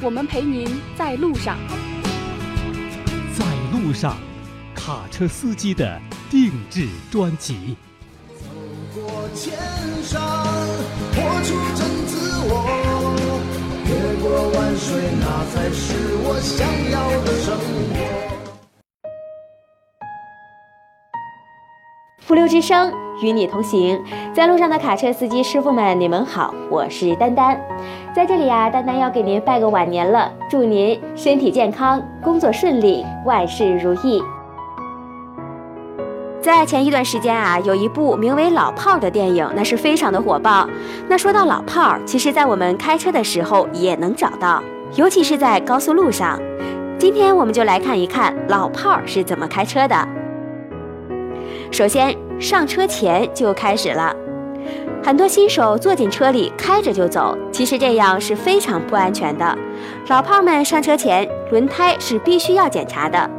我们陪您在路上。在路上，卡车司机的定制专辑。走过千山，物流之声与你同行，在路上的卡车司机师傅们，你们好，我是丹丹，在这里啊，丹丹要给您拜个晚年了，祝您身体健康，工作顺利，万事如意。在前一段时间啊，有一部名为《老炮儿》的电影，那是非常的火爆。那说到老炮儿，其实在我们开车的时候也能找到，尤其是在高速路上。今天我们就来看一看老炮儿是怎么开车的。首先，上车前就开始了，很多新手坐进车里开着就走，其实这样是非常不安全的。老炮儿们上车前，轮胎是必须要检查的，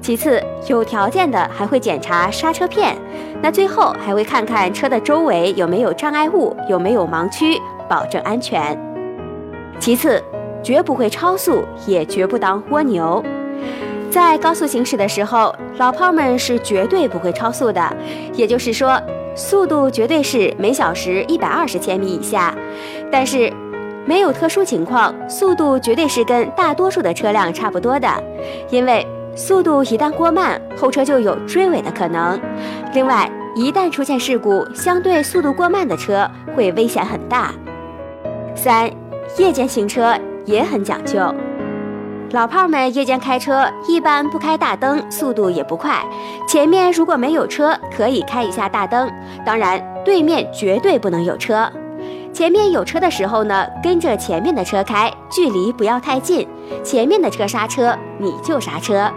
其次有条件的还会检查刹车片，那最后还会看看车的周围有没有障碍物，有没有盲区，保证安全。其次，绝不会超速，也绝不当蜗牛。在高速行驶的时候，老炮们是绝对不会超速的，也就是说，速度绝对是每小时一百二十千米以下。但是，没有特殊情况，速度绝对是跟大多数的车辆差不多的，因为速度一旦过慢，后车就有追尾的可能。另外，一旦出现事故，相对速度过慢的车会危险很大。三，夜间行车也很讲究。老炮们夜间开车一般不开大灯，速度也不快。前面如果没有车，可以开一下大灯，当然对面绝对不能有车。前面有车的时候呢，跟着前面的车开，距离不要太近。前面的车刹车，你就刹车。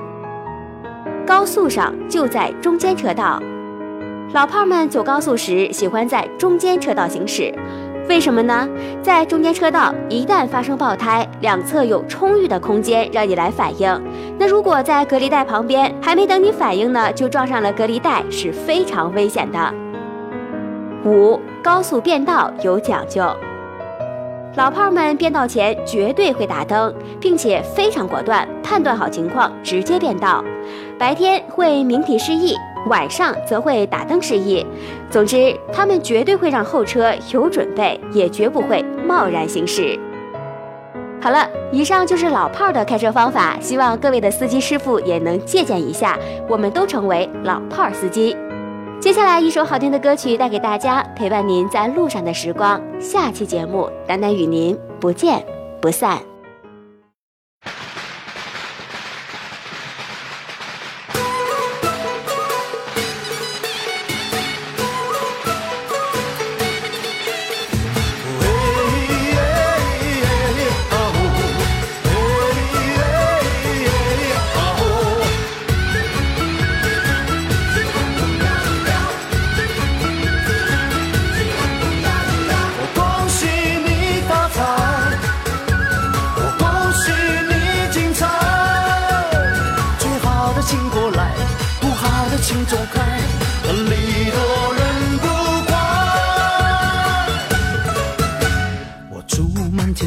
高速上就在中间车道，老炮们走高速时喜欢在中间车道行驶。为什么呢？在中间车道，一旦发生爆胎，两侧有充裕的空间让你来反应。那如果在隔离带旁边，还没等你反应呢，就撞上了隔离带，是非常危险的。五、高速变道有讲究，老炮儿们变道前绝对会打灯，并且非常果断，判断好情况直接变道。白天会鸣笛示意。晚上则会打灯示意。总之，他们绝对会让后车有准备，也绝不会贸然行驶。好了，以上就是老炮儿的开车方法，希望各位的司机师傅也能借鉴一下，我们都成为老炮儿司机。接下来一首好听的歌曲带给大家，陪伴您在路上的时光。下期节目，丹丹与您不见不散。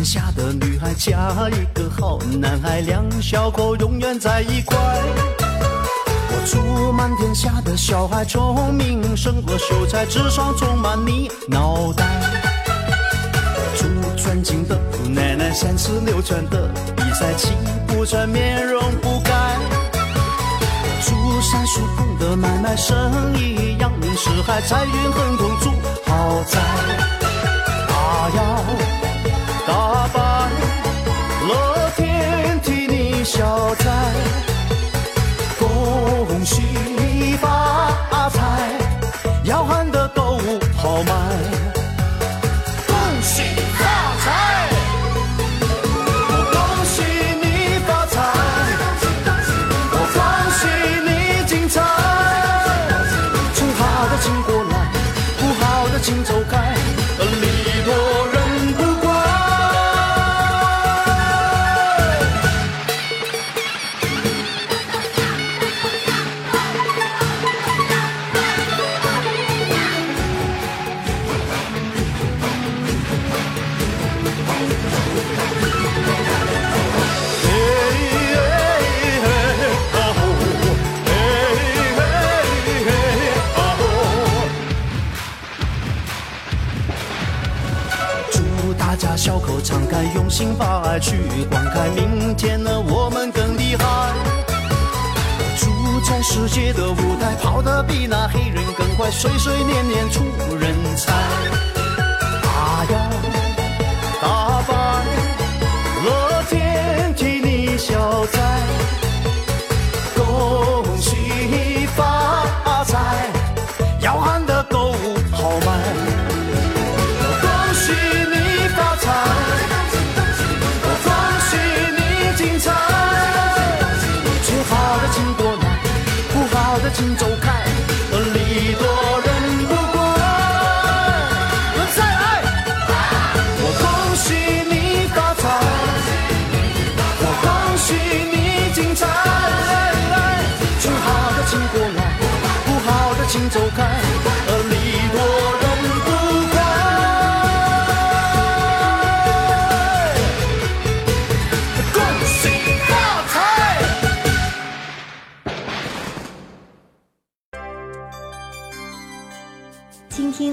天下的女孩嫁一个好男孩，两小口永远在一块。我祝满天下的小孩聪明胜过秀才，智商充满你脑袋。祝尊敬的姑奶奶三十六圈的比赛气不喘，面容不改。祝三叔公的买卖生意扬名四海，财运亨通，住豪宅。大摇开，用心把爱去灌溉，明天的我们更厉害。住在世界的舞台，跑得比那黑人更快，岁岁年年出人才。大摇，大摆，乐天替你消灾，心。